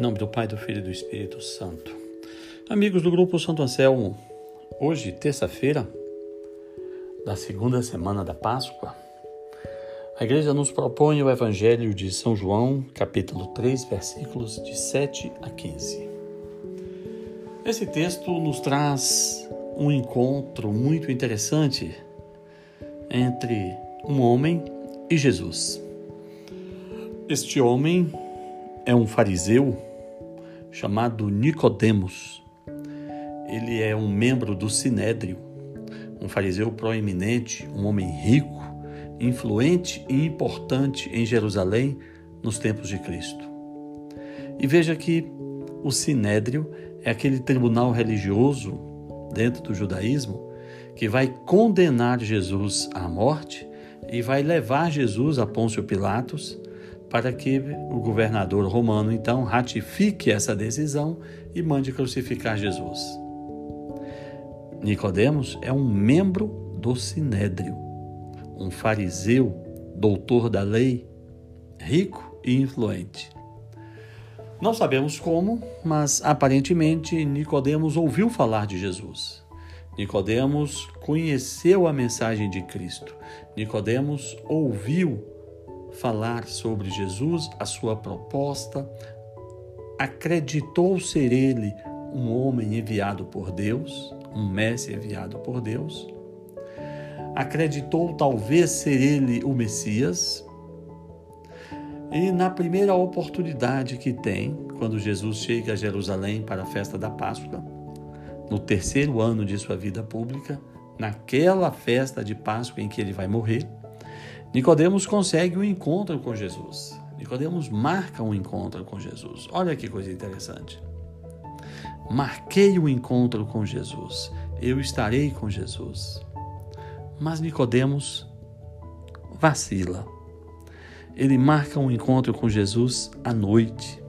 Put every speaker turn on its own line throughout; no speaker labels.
Em nome do Pai, do Filho e do Espírito Santo. Amigos do Grupo Santo Anselmo, hoje, terça-feira, da segunda semana da Páscoa, a igreja nos propõe o Evangelho de São João, capítulo 3, versículos de 7 a 15. Esse texto nos traz um encontro muito interessante entre um homem e Jesus. Este homem é um fariseu chamado Nicodemos. Ele é um membro do Sinédrio, um fariseu proeminente, um homem rico, influente e importante em Jerusalém nos tempos de Cristo. E veja que o Sinédrio é aquele tribunal religioso dentro do judaísmo que vai condenar Jesus à morte e vai levar Jesus a Pôncio Pilatos para que o governador romano então ratifique essa decisão e mande crucificar Jesus. Nicodemos é um membro do sinédrio, um fariseu, doutor da lei, rico e influente. Não sabemos como, mas aparentemente Nicodemos ouviu falar de Jesus. Nicodemos conheceu a mensagem de Cristo. Nicodemos ouviu falar sobre Jesus, a sua proposta, acreditou ser ele um homem enviado por Deus, um mestre enviado por Deus, acreditou talvez ser ele o Messias, e na primeira oportunidade que tem, quando Jesus chega a Jerusalém para a festa da Páscoa, no terceiro ano de sua vida pública, naquela festa de Páscoa em que ele vai morrer, Nicodemos consegue um encontro com Jesus. Nicodemos marca um encontro com Jesus. Olha que coisa interessante. Marquei o um encontro com Jesus. Eu estarei com Jesus. Mas Nicodemos vacila. Ele marca um encontro com Jesus à noite.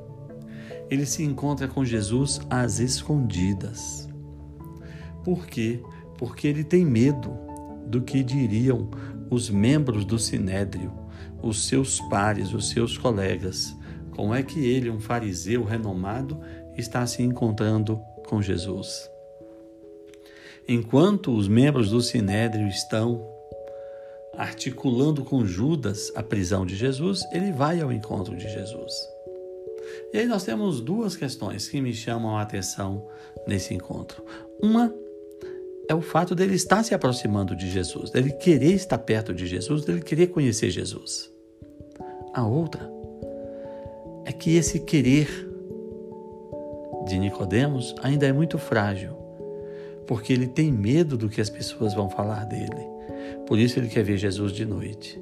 Ele se encontra com Jesus às escondidas. Por quê? Porque ele tem medo do que diriam os membros do sinédrio, os seus pares, os seus colegas. Como é que ele, um fariseu renomado, está se encontrando com Jesus? Enquanto os membros do sinédrio estão articulando com Judas a prisão de Jesus, ele vai ao encontro de Jesus. E aí nós temos duas questões que me chamam a atenção nesse encontro. Uma é o fato dele estar se aproximando de Jesus, dele querer estar perto de Jesus, dele querer conhecer Jesus. A outra é que esse querer de Nicodemos ainda é muito frágil, porque ele tem medo do que as pessoas vão falar dele. Por isso ele quer ver Jesus de noite.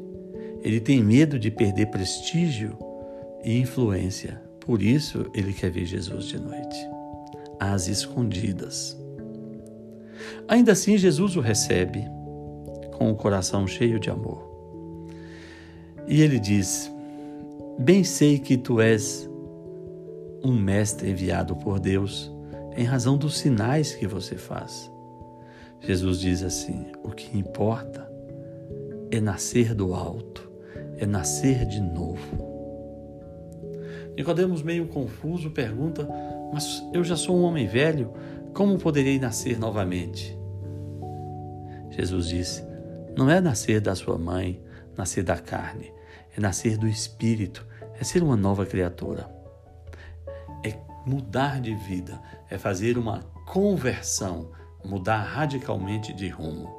Ele tem medo de perder prestígio e influência. Por isso ele quer ver Jesus de noite, às escondidas. Ainda assim, Jesus o recebe com o coração cheio de amor. E ele diz: Bem sei que tu és um mestre enviado por Deus em razão dos sinais que você faz. Jesus diz assim: O que importa é nascer do alto, é nascer de novo. Nicodemos, meio confuso, pergunta: Mas eu já sou um homem velho, como poderei nascer novamente? Jesus disse: Não é nascer da sua mãe, nascer da carne, é nascer do espírito, é ser uma nova criatura. É mudar de vida, é fazer uma conversão, mudar radicalmente de rumo.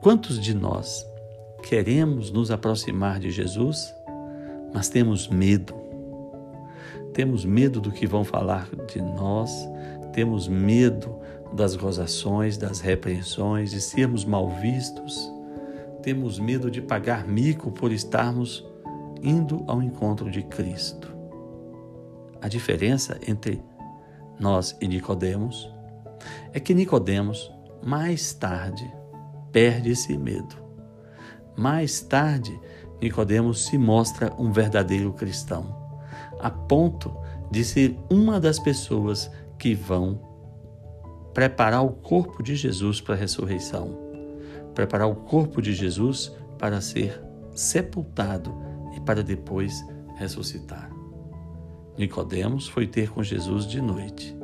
Quantos de nós queremos nos aproximar de Jesus, mas temos medo? Temos medo do que vão falar de nós, temos medo das gozações, das repreensões, de sermos mal vistos, temos medo de pagar mico por estarmos indo ao encontro de Cristo. A diferença entre nós e Nicodemos é que Nicodemos mais tarde perde esse medo. Mais tarde, Nicodemos se mostra um verdadeiro cristão, a ponto de ser uma das pessoas que vão preparar o corpo de Jesus para a ressurreição, preparar o corpo de Jesus para ser sepultado e para depois ressuscitar. Nicodemos foi ter com Jesus de noite.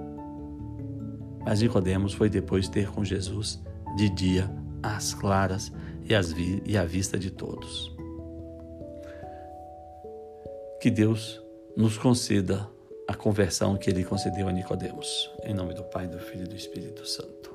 Mas Nicodemos foi depois ter com Jesus de dia, às claras e, às vi e à vista de todos. Que Deus nos conceda a conversão que ele concedeu a Nicodemos. Em nome do Pai, do Filho e do Espírito Santo.